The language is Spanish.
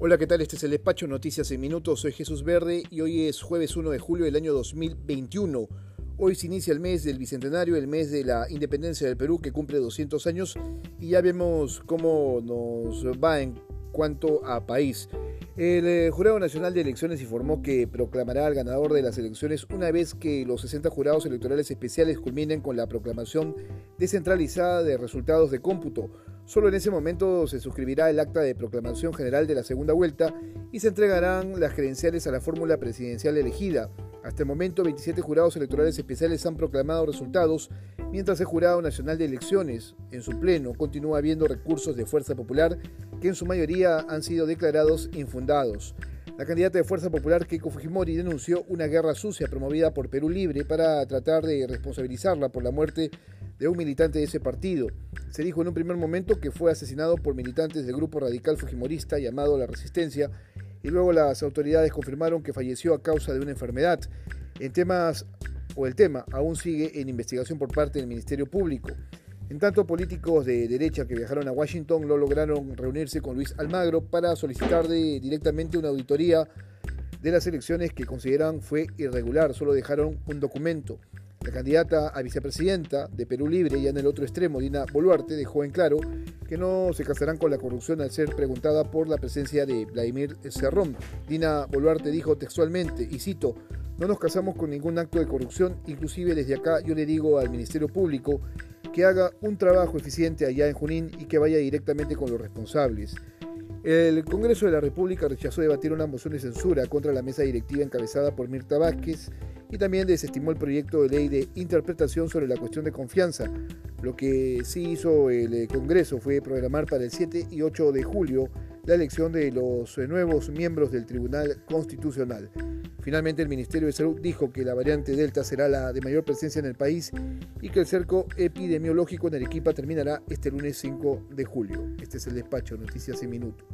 Hola, ¿qué tal? Este es el despacho Noticias en Minutos. Soy Jesús Verde y hoy es jueves 1 de julio del año 2021. Hoy se inicia el mes del Bicentenario, el mes de la independencia del Perú que cumple 200 años y ya vemos cómo nos va en cuanto a país. El eh, Jurado Nacional de Elecciones informó que proclamará al ganador de las elecciones una vez que los 60 jurados electorales especiales culminen con la proclamación descentralizada de resultados de cómputo. Solo en ese momento se suscribirá el acta de proclamación general de la segunda vuelta y se entregarán las credenciales a la fórmula presidencial elegida. Hasta el momento, 27 jurados electorales especiales han proclamado resultados, mientras el Jurado Nacional de Elecciones, en su pleno, continúa habiendo recursos de Fuerza Popular que en su mayoría han sido declarados infundados. La candidata de Fuerza Popular, Keiko Fujimori, denunció una guerra sucia promovida por Perú Libre para tratar de responsabilizarla por la muerte de un militante de ese partido. Se dijo en un primer momento que fue asesinado por militantes del grupo radical fujimorista llamado La Resistencia y luego las autoridades confirmaron que falleció a causa de una enfermedad. En temas o el tema aún sigue en investigación por parte del Ministerio Público. En tanto, políticos de derecha que viajaron a Washington lo lograron reunirse con Luis Almagro para solicitar directamente una auditoría de las elecciones que consideran fue irregular. Solo dejaron un documento. La candidata a vicepresidenta de Perú Libre y en el otro extremo, Dina Boluarte, dejó en claro que no se casarán con la corrupción al ser preguntada por la presencia de Vladimir Cerrón. Dina Boluarte dijo textualmente, y cito, no nos casamos con ningún acto de corrupción, inclusive desde acá yo le digo al Ministerio Público que haga un trabajo eficiente allá en Junín y que vaya directamente con los responsables. El Congreso de la República rechazó debatir una moción de censura contra la mesa directiva encabezada por Mirta Vázquez y también desestimó el proyecto de ley de interpretación sobre la cuestión de confianza. Lo que sí hizo el eh, Congreso fue programar para el 7 y 8 de julio la elección de los eh, nuevos miembros del Tribunal Constitucional. Finalmente, el Ministerio de Salud dijo que la variante Delta será la de mayor presencia en el país y que el cerco epidemiológico en Arequipa terminará este lunes 5 de julio. Este es el despacho, Noticias en Minutos.